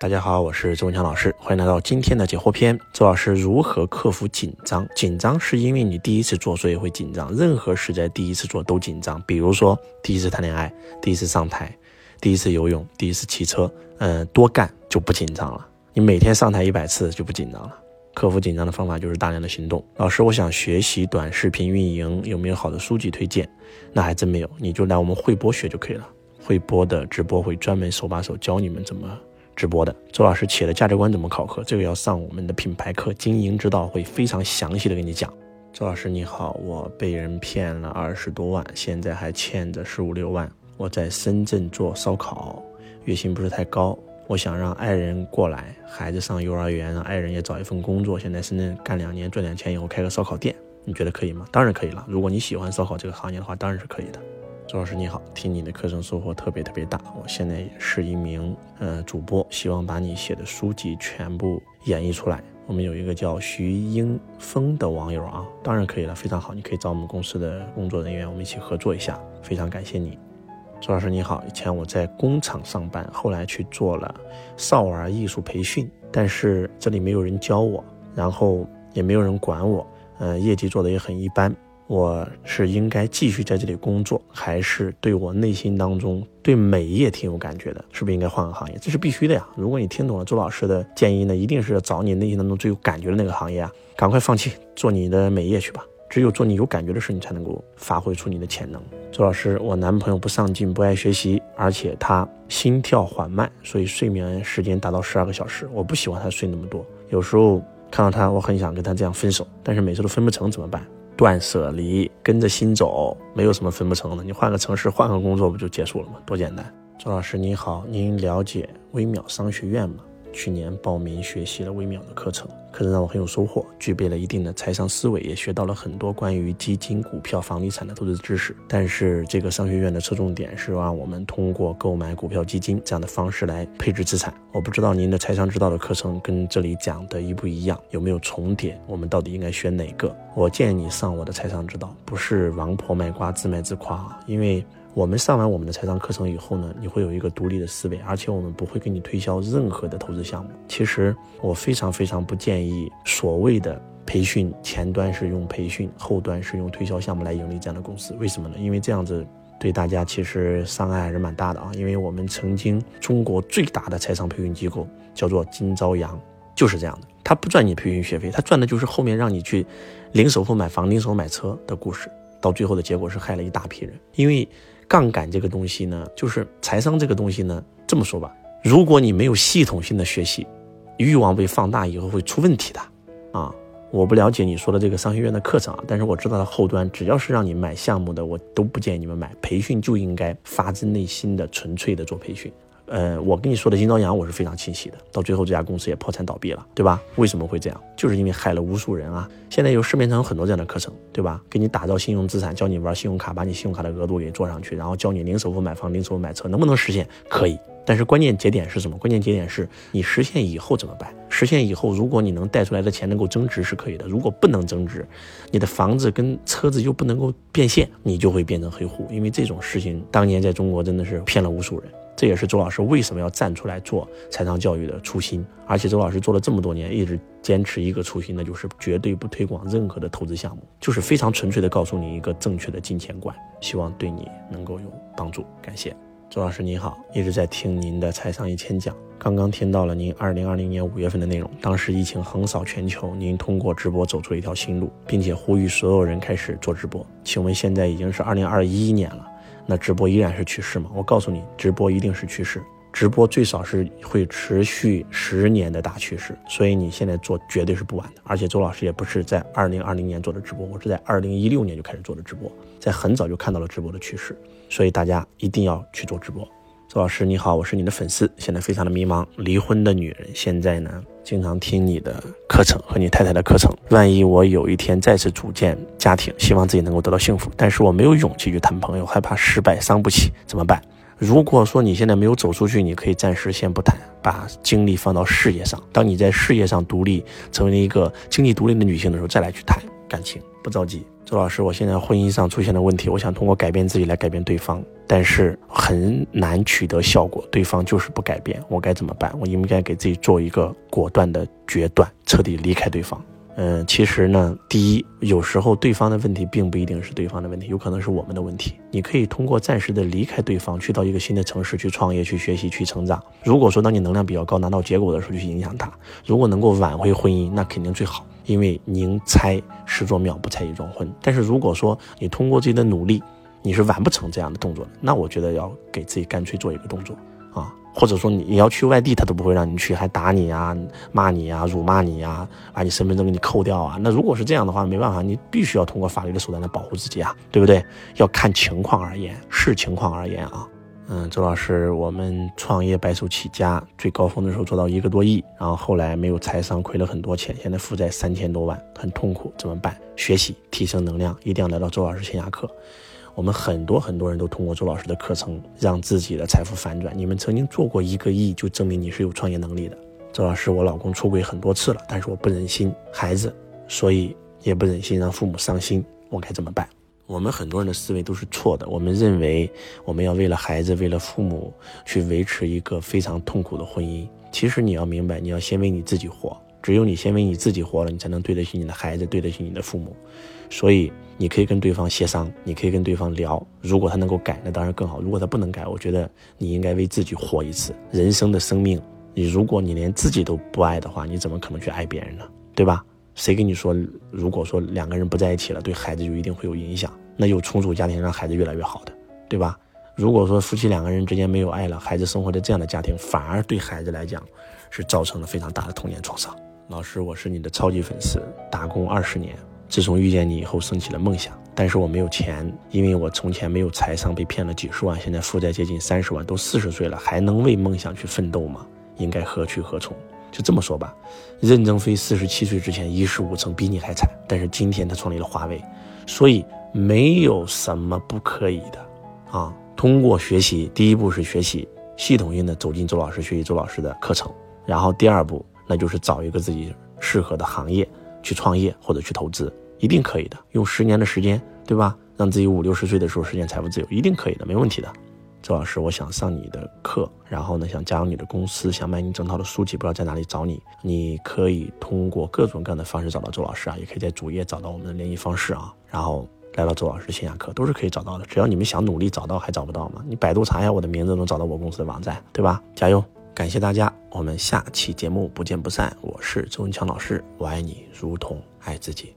大家好，我是周文强老师，欢迎来到今天的解惑篇。周老师如何克服紧张？紧张是因为你第一次做，所以会紧张。任何事在第一次做都紧张，比如说第一次谈恋爱、第一次上台、第一次游泳、第一次骑车，嗯，多干就不紧张了。你每天上台一百次就不紧张了。克服紧张的方法就是大量的行动。老师，我想学习短视频运营，有没有好的书籍推荐？那还真没有，你就来我们会播学就可以了。会播的直播会专门手把手教你们怎么。直播的周老师企业的价值观怎么考核？这个要上我们的品牌课，经营之道会非常详细的给你讲。周老师你好，我被人骗了二十多万，现在还欠着十五六万。我在深圳做烧烤，月薪不是太高。我想让爱人过来，孩子上幼儿园，让爱人也找一份工作。现在深圳干两年，赚点钱以后开个烧烤店，你觉得可以吗？当然可以了。如果你喜欢烧烤这个行业的话，当然是可以的。周老师你好，听你的课程收获特别特别大。我现在也是一名呃主播，希望把你写的书籍全部演绎出来。我们有一个叫徐英峰的网友啊，当然可以了，非常好，你可以找我们公司的工作人员，我们一起合作一下。非常感谢你，周老师你好。以前我在工厂上班，后来去做了少儿艺术培训，但是这里没有人教我，然后也没有人管我，呃，业绩做的也很一般。我是应该继续在这里工作，还是对我内心当中对美业挺有感觉的？是不是应该换个行业？这是必须的呀！如果你听懂了周老师的建议呢，一定是找你内心当中最有感觉的那个行业啊！赶快放弃做你的美业去吧！只有做你有感觉的事，你才能够发挥出你的潜能。周老师，我男朋友不上进，不爱学习，而且他心跳缓慢，所以睡眠时间达到十二个小时。我不喜欢他睡那么多，有时候看到他，我很想跟他这样分手，但是每次都分不成，怎么办？断舍离，跟着心走，没有什么分不成的。你换个城市，换个工作，不就结束了吗？多简单。周老师您好，您了解微秒商学院吗？去年报名学习了微秒的课程，课程让我很有收获，具备了一定的财商思维，也学到了很多关于基金、股票、房地产的投资知识。但是这个商学院的侧重点是让我们通过购买股票、基金这样的方式来配置资产。我不知道您的财商之道的课程跟这里讲的一不一样，有没有重叠？我们到底应该选哪个？我建议你上我的财商之道，不是王婆卖瓜自卖自夸，因为。我们上完我们的财商课程以后呢，你会有一个独立的思维，而且我们不会给你推销任何的投资项目。其实我非常非常不建议所谓的培训前端是用培训，后端是用推销项目来盈利这样的公司。为什么呢？因为这样子对大家其实伤害还是蛮大的啊。因为我们曾经中国最大的财商培训机构叫做金朝阳，就是这样的，他不赚你培训学费，他赚的就是后面让你去零首付买房、零首付买车的故事，到最后的结果是害了一大批人，因为。杠杆这个东西呢，就是财商这个东西呢。这么说吧，如果你没有系统性的学习，欲望被放大以后会出问题的。啊，我不了解你说的这个商学院的课程啊，但是我知道它后端只要是让你买项目的，我都不建议你们买。培训就应该发自内心的、纯粹的做培训。呃，我跟你说的金朝阳，我是非常清晰的。到最后这家公司也破产倒闭了，对吧？为什么会这样？就是因为害了无数人啊！现在有市面上有很多这样的课程，对吧？给你打造信用资产，教你玩信用卡，把你信用卡的额度给做上去，然后教你零首付买房、零首付买车，能不能实现？可以。但是关键节点是什么？关键节点是你实现以后怎么办？实现以后，如果你能贷出来的钱能够增值是可以的；如果不能增值，你的房子跟车子又不能够变现，你就会变成黑户。因为这种事情当年在中国真的是骗了无数人。这也是周老师为什么要站出来做财商教育的初心，而且周老师做了这么多年，一直坚持一个初心，那就是绝对不推广任何的投资项目，就是非常纯粹的告诉你一个正确的金钱观，希望对你能够有帮助。感谢周老师，您好，一直在听您的财商一千讲，刚刚听到了您二零二零年五月份的内容，当时疫情横扫全球，您通过直播走出一条新路，并且呼吁所有人开始做直播。请问现在已经是二零二一年了。那直播依然是趋势吗？我告诉你，直播一定是趋势，直播最少是会持续十年的大趋势，所以你现在做绝对是不晚的。而且周老师也不是在二零二零年做的直播，我是在二零一六年就开始做的直播，在很早就看到了直播的趋势，所以大家一定要去做直播。周老师你好，我是你的粉丝，现在非常的迷茫。离婚的女人现在呢，经常听你的课程和你太太的课程。万一我有一天再次组建家庭，希望自己能够得到幸福，但是我没有勇气去谈朋友，害怕失败伤不起，怎么办？如果说你现在没有走出去，你可以暂时先不谈，把精力放到事业上。当你在事业上独立，成为一个经济独立的女性的时候，再来去谈。感情，不着急。周老师，我现在婚姻上出现了问题，我想通过改变自己来改变对方，但是很难取得效果，对方就是不改变，我该怎么办？我应该给自己做一个果断的决断，彻底离开对方。嗯，其实呢，第一，有时候对方的问题并不一定是对方的问题，有可能是我们的问题。你可以通过暂时的离开对方，去到一个新的城市去创业、去学习、去成长。如果说当你能量比较高，拿到结果的时候去影响他，如果能够挽回婚姻，那肯定最好，因为宁拆十座庙，不拆一桩婚。但是如果说你通过自己的努力，你是完不成这样的动作的，那我觉得要给自己干脆做一个动作啊。或者说你你要去外地，他都不会让你去，还打你啊、骂你啊、辱骂你啊，把你身份证给你扣掉啊。那如果是这样的话，没办法，你必须要通过法律的手段来保护自己啊，对不对？要看情况而言，视情况而言啊。嗯，周老师，我们创业白手起家，最高峰的时候做到一个多亿，然后后来没有财商，亏了很多钱，现在负债三千多万，很痛苦，怎么办？学习提升能量，一定要来到周老师线下课。我们很多很多人都通过周老师的课程，让自己的财富反转。你们曾经做过一个亿，就证明你是有创业能力的。周老师，我老公出轨很多次了，但是我不忍心孩子，所以也不忍心让父母伤心，我该怎么办？我们很多人的思维都是错的，我们认为我们要为了孩子，为了父母去维持一个非常痛苦的婚姻。其实你要明白，你要先为你自己活。只有你先为你自己活了，你才能对得起你的孩子，对得起你的父母。所以你可以跟对方协商，你可以跟对方聊。如果他能够改，那当然更好；如果他不能改，我觉得你应该为自己活一次。人生的生命，你如果你连自己都不爱的话，你怎么可能去爱别人呢？对吧？谁跟你说，如果说两个人不在一起了，对孩子就一定会有影响？那有重组家庭让孩子越来越好的，对吧？如果说夫妻两个人之间没有爱了，孩子生活在这样的家庭，反而对孩子来讲是造成了非常大的童年创伤。老师，我是你的超级粉丝，打工二十年。自从遇见你以后，升起了梦想，但是我没有钱，因为我从前没有财商，被骗了几十万，现在负债接近三十万，都四十岁了，还能为梦想去奋斗吗？应该何去何从？就这么说吧，任正非四十七岁之前一事无成，比你还惨，但是今天他创立了华为，所以没有什么不可以的啊！通过学习，第一步是学习，系统性的走进周老师学习周老师的课程，然后第二步。那就是找一个自己适合的行业去创业或者去投资，一定可以的。用十年的时间，对吧？让自己五六十岁的时候实现财富自由，一定可以的，没问题的。周老师，我想上你的课，然后呢，想加入你的公司，想买你整套的书籍，不知道在哪里找你。你可以通过各种各样的方式找到周老师啊，也可以在主页找到我们的联系方式啊，然后来到周老师线下课都是可以找到的。只要你们想努力找到，还找不到吗？你百度查一下我的名字，能找到我公司的网站，对吧？加油！感谢大家，我们下期节目不见不散。我是周文强老师，我爱你如同爱自己。